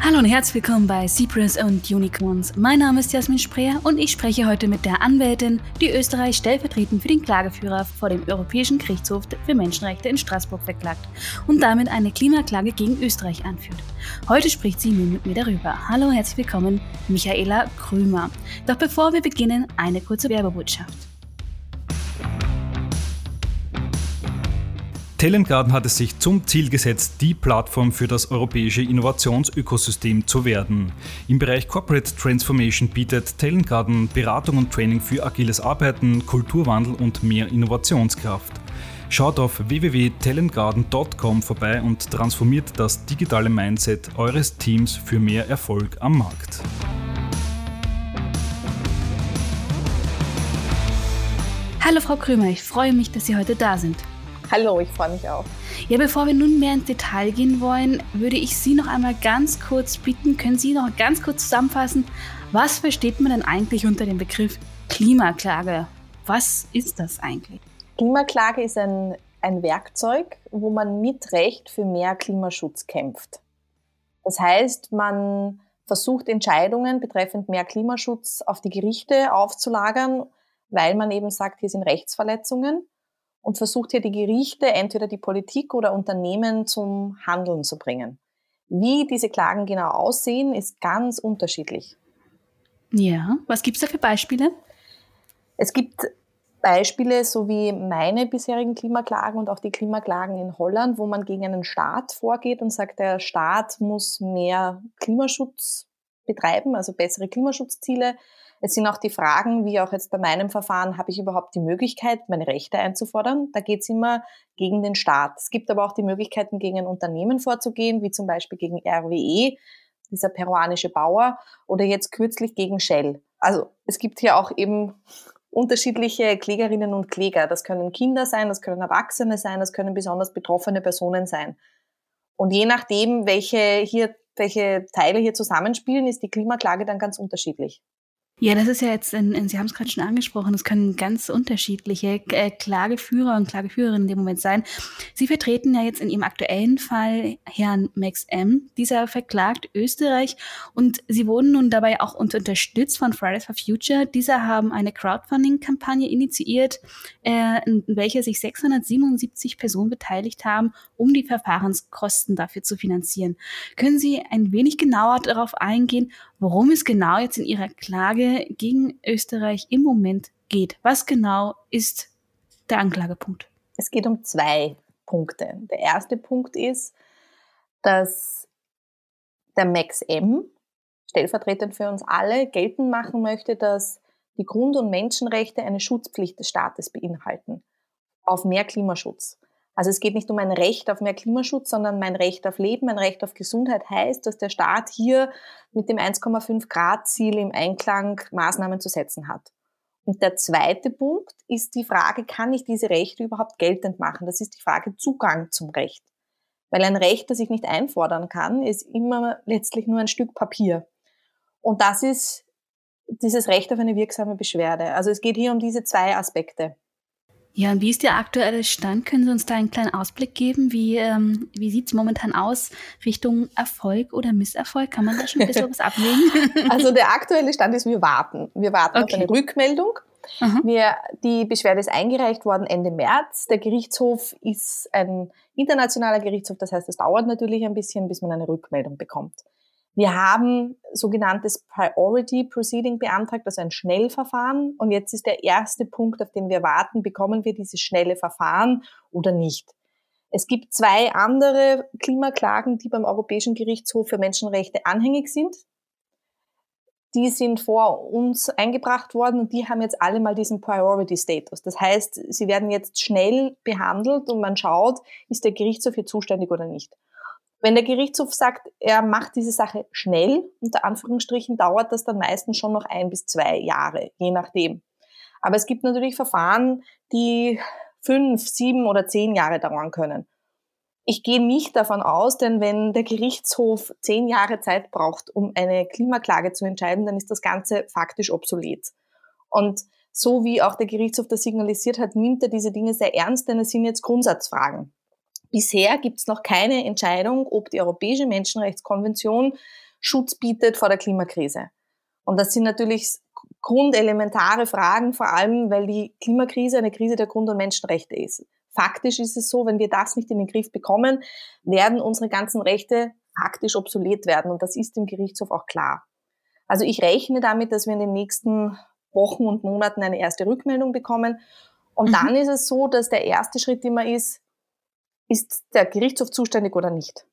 Hallo und herzlich willkommen bei Cypress und Unicorns. Mein Name ist Jasmin Spreer und ich spreche heute mit der Anwältin, die Österreich stellvertretend für den Klageführer vor dem Europäischen Gerichtshof für Menschenrechte in Straßburg verklagt und damit eine Klimaklage gegen Österreich anführt. Heute spricht sie nun mit mir darüber. Hallo und herzlich willkommen, Michaela Krümer. Doch bevor wir beginnen, eine kurze Werbebotschaft. Talent Garden hat es sich zum Ziel gesetzt, die Plattform für das europäische Innovationsökosystem zu werden. Im Bereich Corporate Transformation bietet Talent Garden Beratung und Training für agiles Arbeiten, Kulturwandel und mehr Innovationskraft. Schaut auf www.talentgarden.com vorbei und transformiert das digitale Mindset eures Teams für mehr Erfolg am Markt. Hallo Frau Krümer, ich freue mich, dass Sie heute da sind. Hallo, ich freue mich auch. Ja, bevor wir nun mehr ins Detail gehen wollen, würde ich Sie noch einmal ganz kurz bitten, können Sie noch ganz kurz zusammenfassen, was versteht man denn eigentlich unter dem Begriff Klimaklage? Was ist das eigentlich? Klimaklage ist ein, ein Werkzeug, wo man mit Recht für mehr Klimaschutz kämpft. Das heißt, man versucht Entscheidungen betreffend mehr Klimaschutz auf die Gerichte aufzulagern, weil man eben sagt, hier sind Rechtsverletzungen und versucht hier die Gerichte, entweder die Politik oder Unternehmen zum Handeln zu bringen. Wie diese Klagen genau aussehen, ist ganz unterschiedlich. Ja, was gibt es da für Beispiele? Es gibt Beispiele, so wie meine bisherigen Klimaklagen und auch die Klimaklagen in Holland, wo man gegen einen Staat vorgeht und sagt, der Staat muss mehr Klimaschutz betreiben, also bessere Klimaschutzziele es sind auch die Fragen, wie auch jetzt bei meinem Verfahren, habe ich überhaupt die Möglichkeit, meine Rechte einzufordern? Da geht es immer gegen den Staat. Es gibt aber auch die Möglichkeiten, gegen ein Unternehmen vorzugehen, wie zum Beispiel gegen RWE, dieser peruanische Bauer, oder jetzt kürzlich gegen Shell. Also es gibt hier auch eben unterschiedliche Klägerinnen und Kläger. Das können Kinder sein, das können Erwachsene sein, das können besonders betroffene Personen sein. Und je nachdem, welche hier, welche Teile hier zusammenspielen, ist die Klimaklage dann ganz unterschiedlich. Ja, das ist ja jetzt, in, in, Sie haben es gerade schon angesprochen, es können ganz unterschiedliche äh, Klageführer und Klageführerinnen in dem Moment sein. Sie vertreten ja jetzt in Ihrem aktuellen Fall Herrn Max M. Dieser verklagt Österreich und Sie wurden nun dabei auch unterstützt von Fridays for Future. Dieser haben eine Crowdfunding-Kampagne initiiert, äh, in welcher sich 677 Personen beteiligt haben, um die Verfahrenskosten dafür zu finanzieren. Können Sie ein wenig genauer darauf eingehen, worum es genau jetzt in Ihrer Klage gegen Österreich im Moment geht. Was genau ist der Anklagepunkt? Es geht um zwei Punkte. Der erste Punkt ist, dass der Max M, stellvertretend für uns alle, geltend machen möchte, dass die Grund- und Menschenrechte eine Schutzpflicht des Staates beinhalten auf mehr Klimaschutz. Also es geht nicht um ein Recht auf mehr Klimaschutz, sondern mein Recht auf Leben, ein Recht auf Gesundheit heißt, dass der Staat hier mit dem 1,5 Grad Ziel im Einklang Maßnahmen zu setzen hat. Und der zweite Punkt ist die Frage, kann ich diese Rechte überhaupt geltend machen? Das ist die Frage Zugang zum Recht. Weil ein Recht, das ich nicht einfordern kann, ist immer letztlich nur ein Stück Papier. Und das ist dieses Recht auf eine wirksame Beschwerde. Also es geht hier um diese zwei Aspekte. Ja, und wie ist der aktuelle Stand? Können Sie uns da einen kleinen Ausblick geben? Wie, ähm, wie sieht es momentan aus Richtung Erfolg oder Misserfolg? Kann man da schon ein bisschen was ablegen? Also der aktuelle Stand ist, wir warten. Wir warten okay. auf eine Rückmeldung. Wir, die Beschwerde ist eingereicht worden Ende März. Der Gerichtshof ist ein internationaler Gerichtshof, das heißt, es dauert natürlich ein bisschen, bis man eine Rückmeldung bekommt. Wir haben sogenanntes Priority Proceeding beantragt, also ein Schnellverfahren. Und jetzt ist der erste Punkt, auf den wir warten, bekommen wir dieses schnelle Verfahren oder nicht. Es gibt zwei andere Klimaklagen, die beim Europäischen Gerichtshof für Menschenrechte anhängig sind. Die sind vor uns eingebracht worden und die haben jetzt alle mal diesen Priority Status. Das heißt, sie werden jetzt schnell behandelt und man schaut, ist der Gerichtshof hier zuständig oder nicht. Wenn der Gerichtshof sagt, er macht diese Sache schnell, unter Anführungsstrichen, dauert das dann meistens schon noch ein bis zwei Jahre, je nachdem. Aber es gibt natürlich Verfahren, die fünf, sieben oder zehn Jahre dauern können. Ich gehe nicht davon aus, denn wenn der Gerichtshof zehn Jahre Zeit braucht, um eine Klimaklage zu entscheiden, dann ist das Ganze faktisch obsolet. Und so wie auch der Gerichtshof das signalisiert hat, nimmt er diese Dinge sehr ernst, denn es sind jetzt Grundsatzfragen. Bisher gibt es noch keine Entscheidung, ob die Europäische Menschenrechtskonvention Schutz bietet vor der Klimakrise. Und das sind natürlich grundelementare Fragen, vor allem weil die Klimakrise eine Krise der Grund- und Menschenrechte ist. Faktisch ist es so, wenn wir das nicht in den Griff bekommen, werden unsere ganzen Rechte faktisch obsolet werden. Und das ist dem Gerichtshof auch klar. Also ich rechne damit, dass wir in den nächsten Wochen und Monaten eine erste Rückmeldung bekommen. Und mhm. dann ist es so, dass der erste Schritt immer ist, ist der Gerichtshof zuständig oder nicht?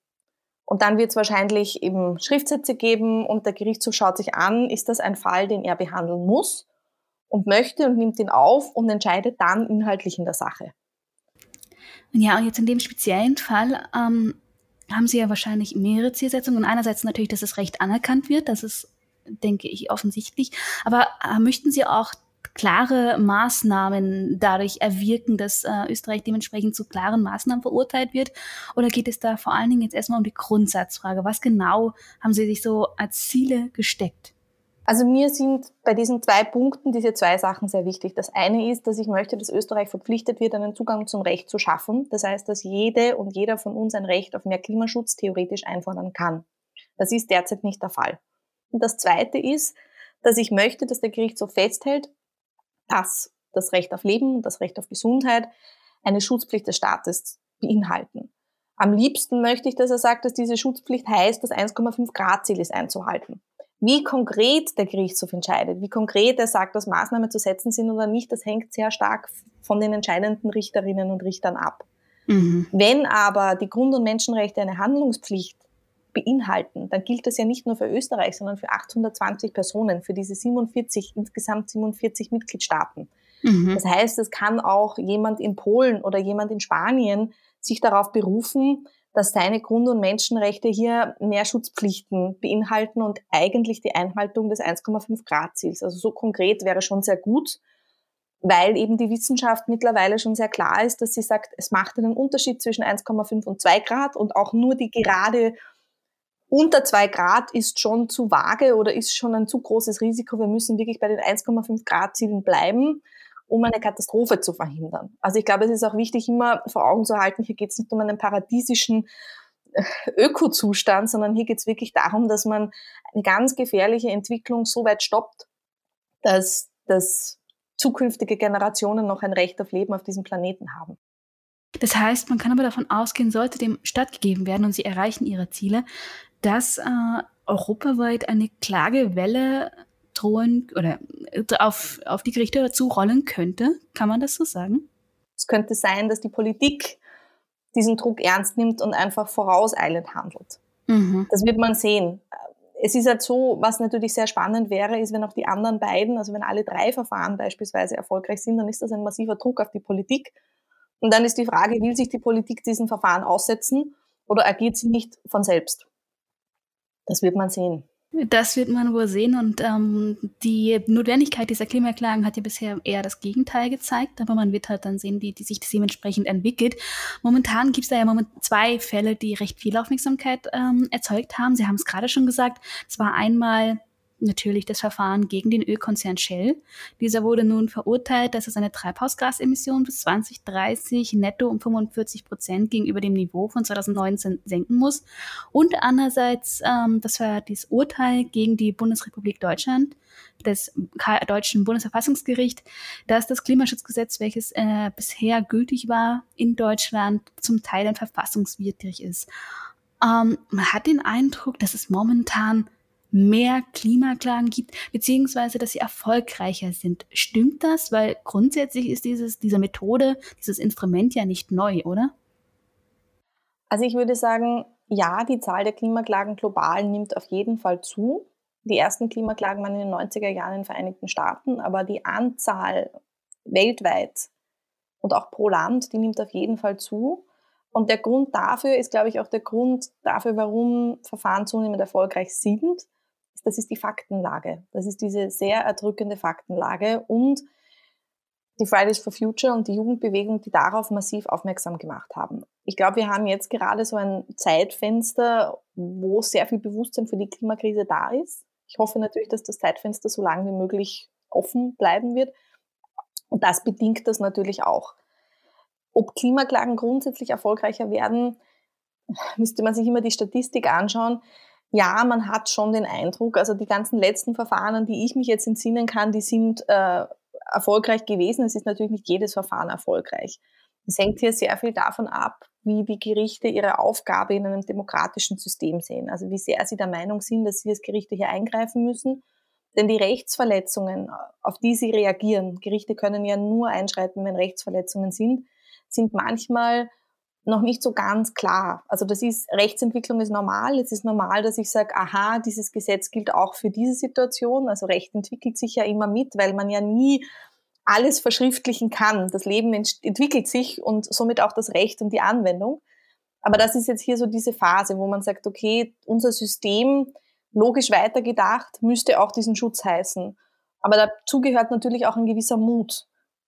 Und dann wird es wahrscheinlich eben Schriftsätze geben und der Gerichtshof schaut sich an, ist das ein Fall, den er behandeln muss und möchte und nimmt ihn auf und entscheidet dann inhaltlich in der Sache. Ja, und jetzt in dem speziellen Fall ähm, haben Sie ja wahrscheinlich mehrere Zielsetzungen. Und einerseits natürlich, dass das Recht anerkannt wird, das ist, denke ich, offensichtlich. Aber äh, möchten Sie auch klare Maßnahmen dadurch erwirken, dass äh, Österreich dementsprechend zu klaren Maßnahmen verurteilt wird? Oder geht es da vor allen Dingen jetzt erstmal um die Grundsatzfrage? Was genau haben Sie sich so als Ziele gesteckt? Also mir sind bei diesen zwei Punkten diese zwei Sachen sehr wichtig. Das eine ist, dass ich möchte, dass Österreich verpflichtet wird, einen Zugang zum Recht zu schaffen. Das heißt, dass jede und jeder von uns ein Recht auf mehr Klimaschutz theoretisch einfordern kann. Das ist derzeit nicht der Fall. Und das zweite ist, dass ich möchte, dass der Gerichtshof festhält, dass das Recht auf Leben und das Recht auf Gesundheit eine Schutzpflicht des Staates beinhalten. Am liebsten möchte ich, dass er sagt, dass diese Schutzpflicht heißt, das 1,5 Grad Ziel ist einzuhalten. Wie konkret der Gerichtshof entscheidet, wie konkret er sagt, dass Maßnahmen zu setzen sind oder nicht, das hängt sehr stark von den entscheidenden Richterinnen und Richtern ab. Mhm. Wenn aber die Grund- und Menschenrechte eine Handlungspflicht beinhalten, dann gilt das ja nicht nur für Österreich, sondern für 820 Personen, für diese 47, insgesamt 47 Mitgliedstaaten. Mhm. Das heißt, es kann auch jemand in Polen oder jemand in Spanien sich darauf berufen, dass seine Grund- und Menschenrechte hier mehr Schutzpflichten beinhalten und eigentlich die Einhaltung des 1,5 Grad Ziels. Also so konkret wäre schon sehr gut, weil eben die Wissenschaft mittlerweile schon sehr klar ist, dass sie sagt, es macht einen Unterschied zwischen 1,5 und 2 Grad und auch nur die gerade unter zwei Grad ist schon zu vage oder ist schon ein zu großes Risiko. Wir müssen wirklich bei den 1,5 Grad Zielen bleiben, um eine Katastrophe zu verhindern. Also ich glaube, es ist auch wichtig, immer vor Augen zu halten, hier geht es nicht um einen paradiesischen äh, Ökozustand, sondern hier geht es wirklich darum, dass man eine ganz gefährliche Entwicklung so weit stoppt, dass, dass zukünftige Generationen noch ein Recht auf Leben auf diesem Planeten haben. Das heißt, man kann aber davon ausgehen, sollte dem stattgegeben werden und sie erreichen ihre Ziele, dass äh, europaweit eine Klagewelle drohen oder äh, auf, auf die Gerichte dazu rollen könnte. Kann man das so sagen? Es könnte sein, dass die Politik diesen Druck ernst nimmt und einfach vorauseilend handelt. Mhm. Das wird man sehen. Es ist halt so, was natürlich sehr spannend wäre, ist, wenn auch die anderen beiden, also wenn alle drei Verfahren beispielsweise erfolgreich sind, dann ist das ein massiver Druck auf die Politik. Und dann ist die Frage, will sich die Politik diesen Verfahren aussetzen oder agiert sie nicht von selbst? Das wird man sehen. Das wird man wohl sehen und ähm, die Notwendigkeit dieser Klimaklagen hat ja bisher eher das Gegenteil gezeigt, aber man wird halt dann sehen, wie die sich das dementsprechend entwickelt. Momentan gibt es da ja moment zwei Fälle, die recht viel Aufmerksamkeit ähm, erzeugt haben. Sie haben es gerade schon gesagt. Es war einmal natürlich das Verfahren gegen den Ölkonzern Shell. Dieser wurde nun verurteilt, dass er seine Treibhausgasemissionen bis 2030 netto um 45 Prozent gegenüber dem Niveau von 2019 senken muss. Und andererseits, ähm, das war das Urteil gegen die Bundesrepublik Deutschland des deutschen Bundesverfassungsgericht, dass das Klimaschutzgesetz, welches äh, bisher gültig war in Deutschland, zum Teil ein verfassungswidrig ist. Ähm, man hat den Eindruck, dass es momentan mehr Klimaklagen gibt, beziehungsweise dass sie erfolgreicher sind. Stimmt das? Weil grundsätzlich ist dieses, diese Methode, dieses Instrument ja nicht neu, oder? Also ich würde sagen, ja, die Zahl der Klimaklagen global nimmt auf jeden Fall zu. Die ersten Klimaklagen waren in den 90er Jahren in den Vereinigten Staaten, aber die Anzahl weltweit und auch pro Land, die nimmt auf jeden Fall zu. Und der Grund dafür ist, glaube ich, auch der Grund dafür, warum Verfahren zunehmend erfolgreich sind das ist die Faktenlage. Das ist diese sehr erdrückende Faktenlage und die Fridays for Future und die Jugendbewegung, die darauf massiv aufmerksam gemacht haben. Ich glaube, wir haben jetzt gerade so ein Zeitfenster, wo sehr viel Bewusstsein für die Klimakrise da ist. Ich hoffe natürlich, dass das Zeitfenster so lange wie möglich offen bleiben wird. Und das bedingt das natürlich auch. Ob Klimaklagen grundsätzlich erfolgreicher werden, müsste man sich immer die Statistik anschauen. Ja, man hat schon den Eindruck, also die ganzen letzten Verfahren, die ich mich jetzt entsinnen kann, die sind äh, erfolgreich gewesen. Es ist natürlich nicht jedes Verfahren erfolgreich. Es hängt hier sehr viel davon ab, wie die Gerichte ihre Aufgabe in einem demokratischen System sehen. Also wie sehr sie der Meinung sind, dass sie als Gerichte hier eingreifen müssen. Denn die Rechtsverletzungen, auf die sie reagieren, Gerichte können ja nur einschreiten, wenn Rechtsverletzungen sind, sind manchmal noch nicht so ganz klar. Also das ist, Rechtsentwicklung ist normal. Es ist normal, dass ich sage, aha, dieses Gesetz gilt auch für diese Situation. Also Recht entwickelt sich ja immer mit, weil man ja nie alles verschriftlichen kann. Das Leben ent entwickelt sich und somit auch das Recht und die Anwendung. Aber das ist jetzt hier so diese Phase, wo man sagt, okay, unser System, logisch weitergedacht, müsste auch diesen Schutz heißen. Aber dazu gehört natürlich auch ein gewisser Mut.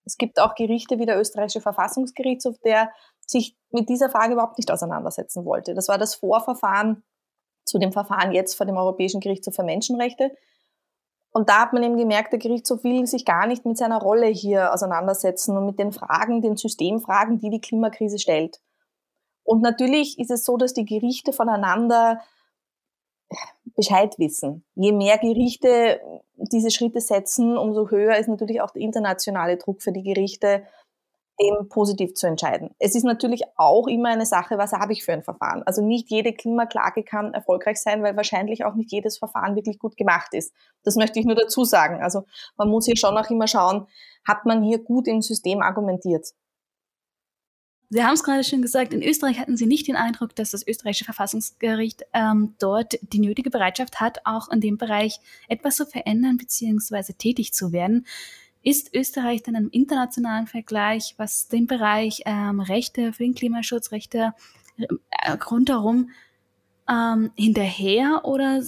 Es gibt auch Gerichte wie der österreichische Verfassungsgerichtshof, der sich mit dieser Frage überhaupt nicht auseinandersetzen wollte. Das war das Vorverfahren zu dem Verfahren jetzt vor dem Europäischen Gerichtshof für Menschenrechte. Und da hat man eben gemerkt, der Gerichtshof will sich gar nicht mit seiner Rolle hier auseinandersetzen und mit den Fragen, den Systemfragen, die die Klimakrise stellt. Und natürlich ist es so, dass die Gerichte voneinander Bescheid wissen. Je mehr Gerichte diese Schritte setzen, umso höher ist natürlich auch der internationale Druck für die Gerichte, dem positiv zu entscheiden. Es ist natürlich auch immer eine Sache, was habe ich für ein Verfahren. Also nicht jede Klimaklage kann erfolgreich sein, weil wahrscheinlich auch nicht jedes Verfahren wirklich gut gemacht ist. Das möchte ich nur dazu sagen. Also man muss hier schon auch immer schauen, hat man hier gut im System argumentiert. Sie haben es gerade schon gesagt, in Österreich hatten Sie nicht den Eindruck, dass das österreichische Verfassungsgericht ähm, dort die nötige Bereitschaft hat, auch in dem Bereich etwas zu verändern bzw. tätig zu werden. Ist Österreich dann im internationalen Vergleich, was den Bereich ähm, Rechte für den Klimaschutz, Rechte äh, rundherum ähm, hinterher oder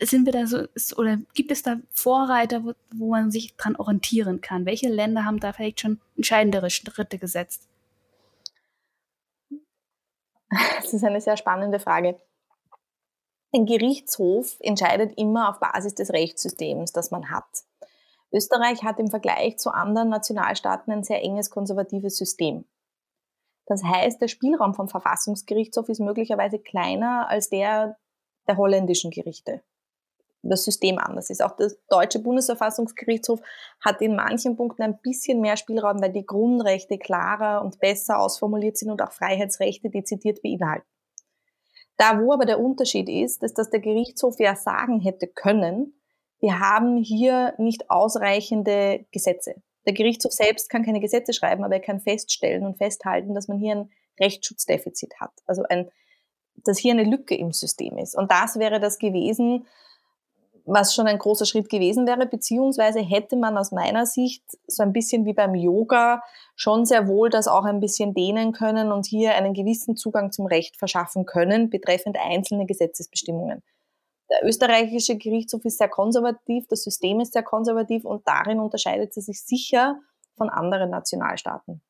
sind wir da so, oder gibt es da Vorreiter, wo, wo man sich dran orientieren kann? Welche Länder haben da vielleicht schon entscheidendere Schritte gesetzt? Das ist eine sehr spannende Frage. Ein Gerichtshof entscheidet immer auf Basis des Rechtssystems, das man hat. Österreich hat im Vergleich zu anderen Nationalstaaten ein sehr enges konservatives System. Das heißt, der Spielraum vom Verfassungsgerichtshof ist möglicherweise kleiner als der der holländischen Gerichte. Das System anders ist. Auch der deutsche Bundesverfassungsgerichtshof hat in manchen Punkten ein bisschen mehr Spielraum, weil die Grundrechte klarer und besser ausformuliert sind und auch Freiheitsrechte dezidiert beinhalten. Da, wo aber der Unterschied ist, ist, dass der Gerichtshof ja sagen hätte können, wir haben hier nicht ausreichende Gesetze. Der Gerichtshof selbst kann keine Gesetze schreiben, aber er kann feststellen und festhalten, dass man hier ein Rechtsschutzdefizit hat. Also ein, dass hier eine Lücke im System ist. Und das wäre das gewesen, was schon ein großer Schritt gewesen wäre, beziehungsweise hätte man aus meiner Sicht so ein bisschen wie beim Yoga schon sehr wohl das auch ein bisschen dehnen können und hier einen gewissen Zugang zum Recht verschaffen können, betreffend einzelne Gesetzesbestimmungen. Der österreichische Gerichtshof ist sehr konservativ, das System ist sehr konservativ und darin unterscheidet es sich sicher von anderen Nationalstaaten.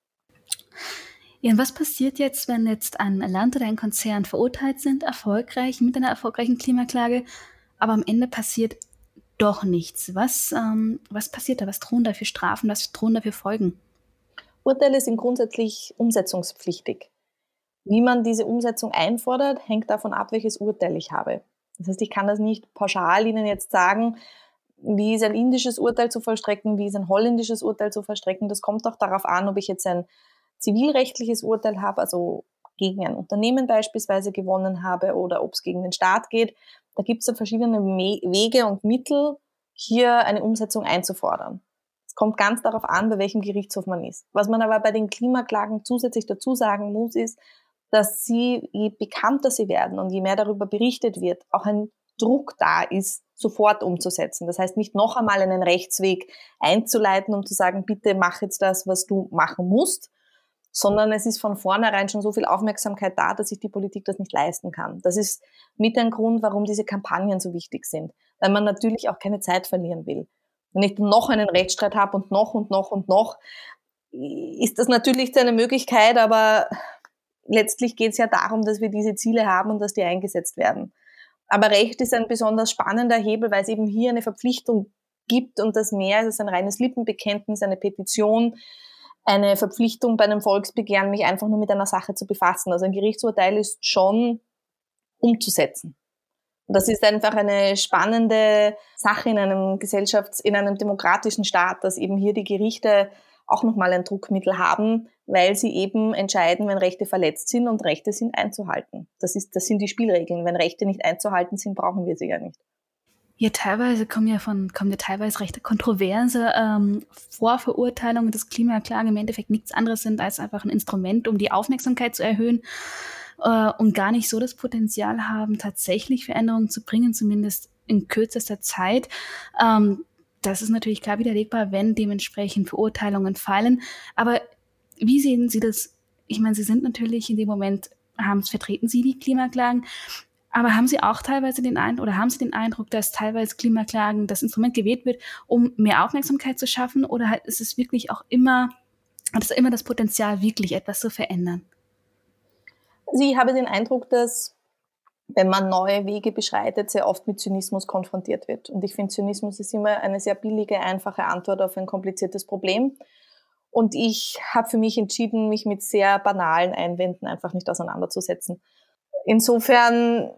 Ja, und was passiert jetzt, wenn jetzt ein Land oder ein Konzern verurteilt sind, erfolgreich mit einer erfolgreichen Klimaklage, aber am Ende passiert doch nichts? Was, ähm, was passiert da? Was drohen da für Strafen? Was drohen da für Folgen? Urteile sind grundsätzlich umsetzungspflichtig. Wie man diese Umsetzung einfordert, hängt davon ab, welches Urteil ich habe. Das heißt, ich kann das nicht pauschal Ihnen jetzt sagen, wie ist ein indisches Urteil zu vollstrecken, wie ist ein holländisches Urteil zu vollstrecken. Das kommt auch darauf an, ob ich jetzt ein zivilrechtliches Urteil habe, also gegen ein Unternehmen beispielsweise gewonnen habe oder ob es gegen den Staat geht. Da gibt es ja verschiedene Wege und Mittel, hier eine Umsetzung einzufordern. Es kommt ganz darauf an, bei welchem Gerichtshof man ist. Was man aber bei den Klimaklagen zusätzlich dazu sagen muss, ist, dass sie, je bekannter sie werden und je mehr darüber berichtet wird, auch ein Druck da ist, sofort umzusetzen. Das heißt, nicht noch einmal einen Rechtsweg einzuleiten, um zu sagen, bitte mach jetzt das, was du machen musst, sondern es ist von vornherein schon so viel Aufmerksamkeit da, dass sich die Politik das nicht leisten kann. Das ist mit ein Grund, warum diese Kampagnen so wichtig sind, weil man natürlich auch keine Zeit verlieren will. Wenn ich noch einen Rechtsstreit habe und noch und noch und noch, ist das natürlich eine Möglichkeit, aber letztlich geht es ja darum, dass wir diese Ziele haben und dass die eingesetzt werden. Aber Recht ist ein besonders spannender Hebel, weil es eben hier eine Verpflichtung gibt und das mehr ist als ein reines Lippenbekenntnis, eine Petition, eine Verpflichtung bei einem Volksbegehren, mich einfach nur mit einer Sache zu befassen. Also ein Gerichtsurteil ist schon umzusetzen. Das ist einfach eine spannende Sache in einem Gesellschafts-, in einem demokratischen Staat, dass eben hier die Gerichte auch nochmal ein Druckmittel haben, weil sie eben entscheiden, wenn Rechte verletzt sind und Rechte sind einzuhalten. Das, ist, das sind die Spielregeln. Wenn Rechte nicht einzuhalten sind, brauchen wir sie ja nicht. Ja, teilweise kommen ja von, kommen ja teilweise recht kontroverse ähm, Vorverurteilungen, dass Klimaklagen im Endeffekt nichts anderes sind als einfach ein Instrument, um die Aufmerksamkeit zu erhöhen äh, und gar nicht so das Potenzial haben, tatsächlich Veränderungen zu bringen, zumindest in kürzester Zeit. Ähm, das ist natürlich klar widerlegbar, wenn dementsprechend Verurteilungen fallen. Aber wie sehen Sie das? Ich meine, Sie sind natürlich in dem Moment, haben, vertreten Sie die Klimaklagen, aber haben Sie auch teilweise den Eindruck oder haben Sie den Eindruck, dass teilweise Klimaklagen das Instrument gewählt wird, um mehr Aufmerksamkeit zu schaffen? Oder ist es wirklich auch immer, hat es immer das Potenzial, wirklich etwas zu verändern? Sie habe den Eindruck, dass wenn man neue Wege beschreitet, sehr oft mit Zynismus konfrontiert wird. Und ich finde, Zynismus ist immer eine sehr billige, einfache Antwort auf ein kompliziertes Problem. Und ich habe für mich entschieden, mich mit sehr banalen Einwänden einfach nicht auseinanderzusetzen. Insofern,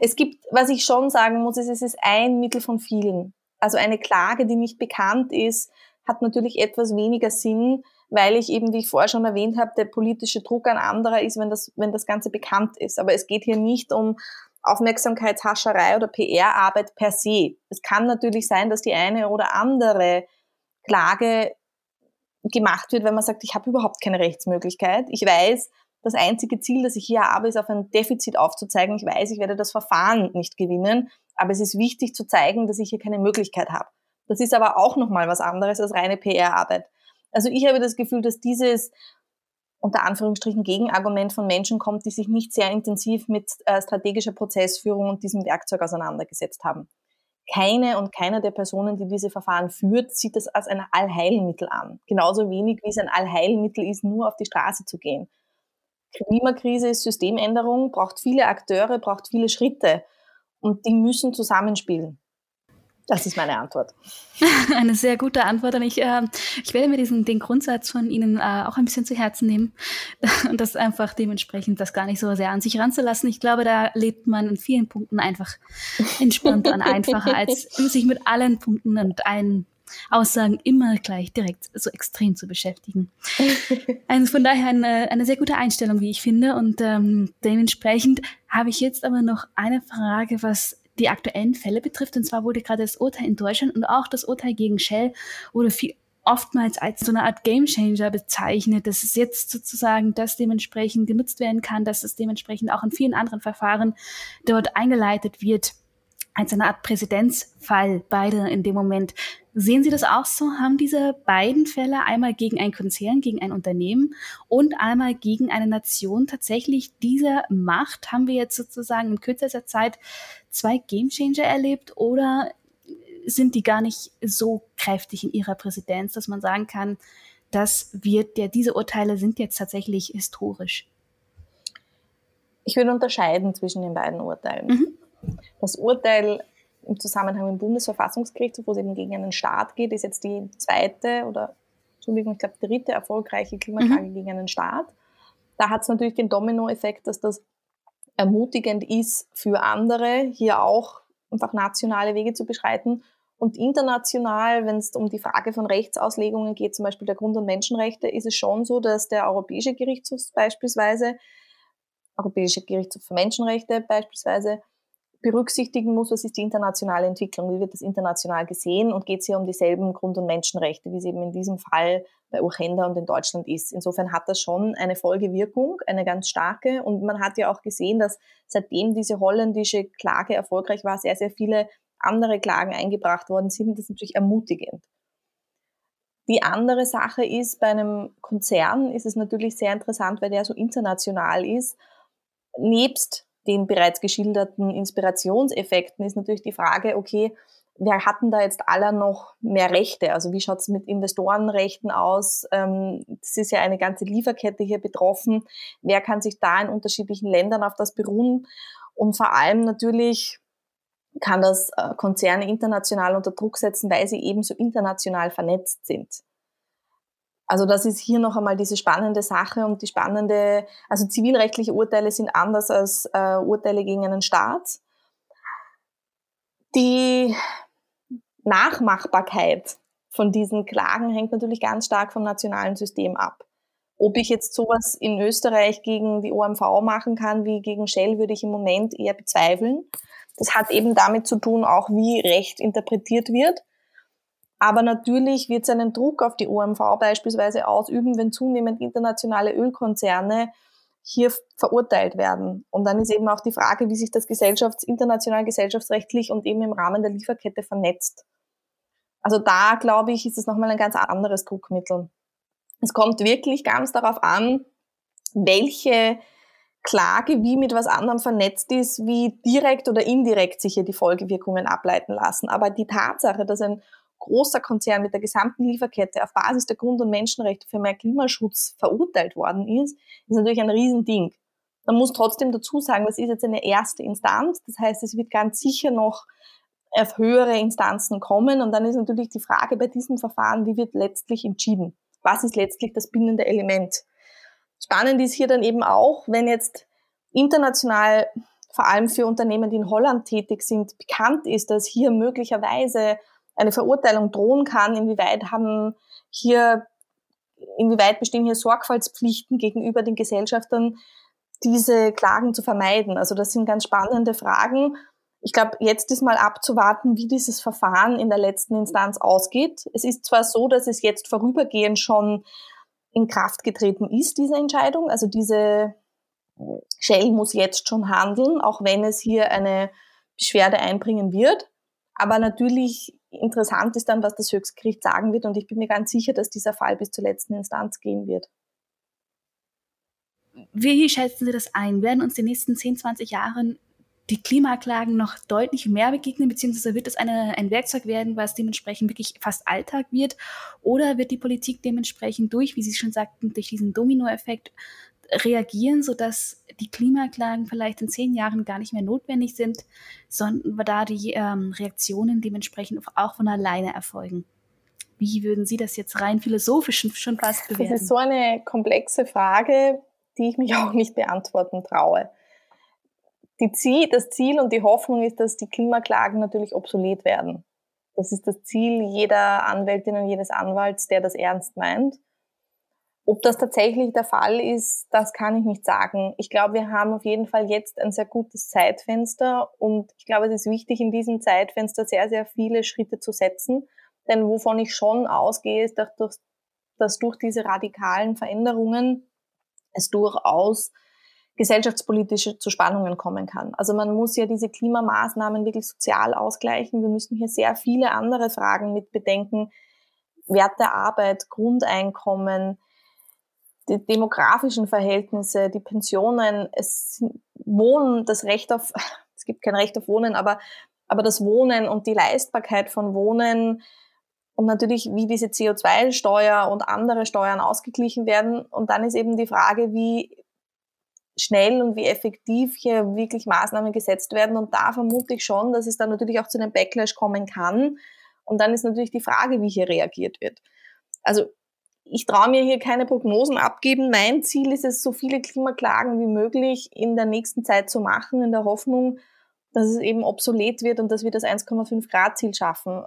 es gibt, was ich schon sagen muss, ist, es ist ein Mittel von vielen. Also eine Klage, die nicht bekannt ist, hat natürlich etwas weniger Sinn, weil ich eben, wie ich vorher schon erwähnt habe, der politische Druck ein anderer ist, wenn das, wenn das Ganze bekannt ist. Aber es geht hier nicht um Aufmerksamkeitshascherei oder PR-Arbeit per se. Es kann natürlich sein, dass die eine oder andere Klage gemacht wird, wenn man sagt, ich habe überhaupt keine Rechtsmöglichkeit. Ich weiß, das einzige Ziel, das ich hier habe, ist auf ein Defizit aufzuzeigen. Ich weiß, ich werde das Verfahren nicht gewinnen, aber es ist wichtig zu zeigen, dass ich hier keine Möglichkeit habe. Das ist aber auch nochmal was anderes als reine PR-Arbeit. Also ich habe das Gefühl, dass dieses unter Anführungsstrichen Gegenargument von Menschen kommt, die sich nicht sehr intensiv mit äh, strategischer Prozessführung und diesem Werkzeug auseinandergesetzt haben. Keine und keiner der Personen, die diese Verfahren führt, sieht das als ein Allheilmittel an. Genauso wenig wie es ein Allheilmittel ist, nur auf die Straße zu gehen. Klimakrise ist Systemänderung, braucht viele Akteure, braucht viele Schritte und die müssen zusammenspielen. Das ist meine Antwort. Eine sehr gute Antwort. Und ich, äh, ich werde mir diesen, den Grundsatz von Ihnen äh, auch ein bisschen zu Herzen nehmen und das einfach dementsprechend das gar nicht so sehr an sich ranzulassen. Ich glaube, da lebt man in vielen Punkten einfach entspannter und einfacher, als sich mit allen Punkten und allen Aussagen immer gleich direkt so extrem zu beschäftigen. Also von daher eine, eine sehr gute Einstellung, wie ich finde. Und ähm, dementsprechend habe ich jetzt aber noch eine Frage, was die aktuellen Fälle betrifft. Und zwar wurde gerade das Urteil in Deutschland und auch das Urteil gegen Shell wurde viel oftmals als so eine Art Gamechanger bezeichnet, dass es jetzt sozusagen das dementsprechend genutzt werden kann, dass es dementsprechend auch in vielen anderen Verfahren dort eingeleitet wird als eine Art Präzedenzfall, beide in dem Moment. Sehen Sie das auch so? Haben diese beiden Fälle einmal gegen ein Konzern, gegen ein Unternehmen und einmal gegen eine Nation tatsächlich diese Macht? Haben wir jetzt sozusagen in kürzester Zeit zwei Gamechanger erlebt oder sind die gar nicht so kräftig in ihrer Präsidenz, dass man sagen kann, das wird ja, diese Urteile sind jetzt tatsächlich historisch? Ich würde unterscheiden zwischen den beiden Urteilen. Mhm. Das Urteil im Zusammenhang mit dem Bundesverfassungsgericht, wo es eben gegen einen Staat geht, ist jetzt die zweite oder, Entschuldigung, ich glaube, dritte erfolgreiche Klimaklage mhm. gegen einen Staat. Da hat es natürlich den Dominoeffekt, dass das ermutigend ist für andere, hier auch einfach nationale Wege zu beschreiten. Und international, wenn es um die Frage von Rechtsauslegungen geht, zum Beispiel der Grund- und Menschenrechte, ist es schon so, dass der Europäische Gerichtshof beispielsweise, Europäische Gerichtshof für Menschenrechte beispielsweise, berücksichtigen muss, was ist die internationale Entwicklung, wie wird das international gesehen und geht es hier um dieselben Grund- und Menschenrechte, wie es eben in diesem Fall bei Urgenda und in Deutschland ist. Insofern hat das schon eine Folgewirkung, eine ganz starke und man hat ja auch gesehen, dass seitdem diese holländische Klage erfolgreich war, sehr, sehr viele andere Klagen eingebracht worden sind. Das ist natürlich ermutigend. Die andere Sache ist, bei einem Konzern ist es natürlich sehr interessant, weil der so international ist. Nebst den bereits geschilderten Inspirationseffekten ist natürlich die Frage, okay, wer hatten da jetzt alle noch mehr Rechte? Also wie schaut es mit Investorenrechten aus? Ähm, das ist ja eine ganze Lieferkette hier betroffen. Wer kann sich da in unterschiedlichen Ländern auf das beruhen? Und vor allem natürlich kann das äh, Konzerne international unter Druck setzen, weil sie eben so international vernetzt sind. Also das ist hier noch einmal diese spannende Sache und die spannende, also zivilrechtliche Urteile sind anders als äh, Urteile gegen einen Staat. Die Nachmachbarkeit von diesen Klagen hängt natürlich ganz stark vom nationalen System ab. Ob ich jetzt sowas in Österreich gegen die OMV machen kann wie gegen Shell, würde ich im Moment eher bezweifeln. Das hat eben damit zu tun, auch wie Recht interpretiert wird. Aber natürlich wird es einen Druck auf die OMV beispielsweise ausüben, wenn zunehmend internationale Ölkonzerne hier verurteilt werden. Und dann ist eben auch die Frage, wie sich das Gesellschafts-, international gesellschaftsrechtlich und eben im Rahmen der Lieferkette vernetzt. Also da, glaube ich, ist es nochmal ein ganz anderes Druckmittel. Es kommt wirklich ganz darauf an, welche Klage wie mit was anderem vernetzt ist, wie direkt oder indirekt sich hier die Folgewirkungen ableiten lassen. Aber die Tatsache, dass ein großer Konzern mit der gesamten Lieferkette auf Basis der Grund- und Menschenrechte für mehr Klimaschutz verurteilt worden ist, ist natürlich ein Riesending. Man muss trotzdem dazu sagen, das ist jetzt eine erste Instanz. Das heißt, es wird ganz sicher noch auf höhere Instanzen kommen. Und dann ist natürlich die Frage bei diesem Verfahren, wie wird letztlich entschieden? Was ist letztlich das bindende Element? Spannend ist hier dann eben auch, wenn jetzt international, vor allem für Unternehmen, die in Holland tätig sind, bekannt ist, dass hier möglicherweise eine Verurteilung drohen kann, inwieweit haben hier, inwieweit bestehen hier Sorgfaltspflichten gegenüber den Gesellschaftern, diese Klagen zu vermeiden. Also das sind ganz spannende Fragen. Ich glaube, jetzt ist mal abzuwarten, wie dieses Verfahren in der letzten Instanz ausgeht. Es ist zwar so, dass es jetzt vorübergehend schon in Kraft getreten ist, diese Entscheidung. Also diese Shell muss jetzt schon handeln, auch wenn es hier eine Beschwerde einbringen wird. Aber natürlich interessant ist dann, was das Höchstgericht sagen wird. Und ich bin mir ganz sicher, dass dieser Fall bis zur letzten Instanz gehen wird. Wie schätzen Sie das ein? Werden uns die nächsten 10, 20 Jahren die Klimaklagen noch deutlich mehr begegnen, beziehungsweise wird es eine, ein Werkzeug werden, was dementsprechend wirklich fast Alltag wird? Oder wird die Politik dementsprechend durch, wie Sie schon sagten, durch diesen Dominoeffekt reagieren, sodass die Klimaklagen vielleicht in zehn Jahren gar nicht mehr notwendig sind, sondern da die ähm, Reaktionen dementsprechend auch von alleine erfolgen? Wie würden Sie das jetzt rein philosophisch schon fast bewerten? Das ist so eine komplexe Frage, die ich mich auch nicht beantworten traue Ziel, das Ziel und die Hoffnung ist, dass die Klimaklagen natürlich obsolet werden. Das ist das Ziel jeder Anwältin und jedes Anwalts, der das ernst meint. Ob das tatsächlich der Fall ist, das kann ich nicht sagen. Ich glaube, wir haben auf jeden Fall jetzt ein sehr gutes Zeitfenster und ich glaube, es ist wichtig, in diesem Zeitfenster sehr, sehr viele Schritte zu setzen. Denn wovon ich schon ausgehe, ist, dass dass durch diese radikalen Veränderungen es durchaus gesellschaftspolitische zu Spannungen kommen kann. Also man muss ja diese Klimamaßnahmen wirklich sozial ausgleichen. Wir müssen hier sehr viele andere Fragen mit bedenken. Wert der Arbeit, Grundeinkommen, die demografischen Verhältnisse, die Pensionen, es Wohnen, das Recht auf, es gibt kein Recht auf Wohnen, aber, aber das Wohnen und die Leistbarkeit von Wohnen und natürlich, wie diese CO2-Steuer und andere Steuern ausgeglichen werden. Und dann ist eben die Frage, wie schnell und wie effektiv hier wirklich Maßnahmen gesetzt werden. Und da vermute ich schon, dass es dann natürlich auch zu einem Backlash kommen kann. Und dann ist natürlich die Frage, wie hier reagiert wird. Also ich traue mir hier keine Prognosen abgeben. Mein Ziel ist es, so viele Klimaklagen wie möglich in der nächsten Zeit zu machen, in der Hoffnung, dass es eben obsolet wird und dass wir das 1,5 Grad Ziel schaffen.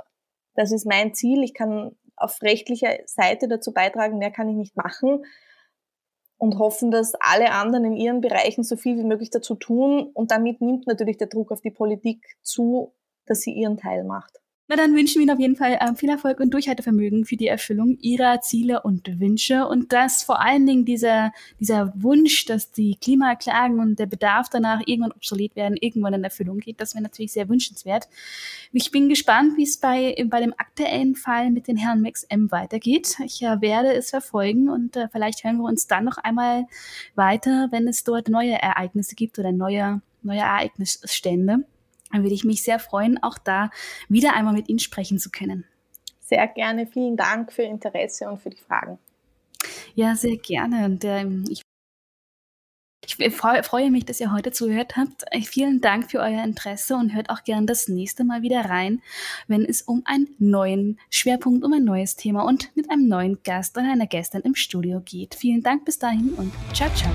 Das ist mein Ziel. Ich kann auf rechtlicher Seite dazu beitragen, mehr kann ich nicht machen und hoffen, dass alle anderen in ihren Bereichen so viel wie möglich dazu tun. Und damit nimmt natürlich der Druck auf die Politik zu, dass sie ihren Teil macht. Na, dann wünschen wir Ihnen auf jeden Fall äh, viel Erfolg und Durchhaltevermögen für die Erfüllung Ihrer Ziele und Wünsche und dass vor allen Dingen dieser, dieser Wunsch, dass die Klimaklagen und der Bedarf danach irgendwann obsolet werden, irgendwann in Erfüllung geht, das wäre natürlich sehr wünschenswert. Ich bin gespannt, wie es bei, bei dem aktuellen Fall mit den Herrn Max M weitergeht. Ich äh, werde es verfolgen und äh, vielleicht hören wir uns dann noch einmal weiter, wenn es dort neue Ereignisse gibt oder neue, neue Ereignisstände dann würde ich mich sehr freuen, auch da wieder einmal mit Ihnen sprechen zu können. Sehr gerne. Vielen Dank für Ihr Interesse und für die Fragen. Ja, sehr gerne. Und ähm, ich ich freue mich, dass ihr heute zugehört habt. Vielen Dank für euer Interesse und hört auch gern das nächste Mal wieder rein, wenn es um einen neuen Schwerpunkt, um ein neues Thema und mit einem neuen Gast oder einer Gästin im Studio geht. Vielen Dank bis dahin und ciao, ciao.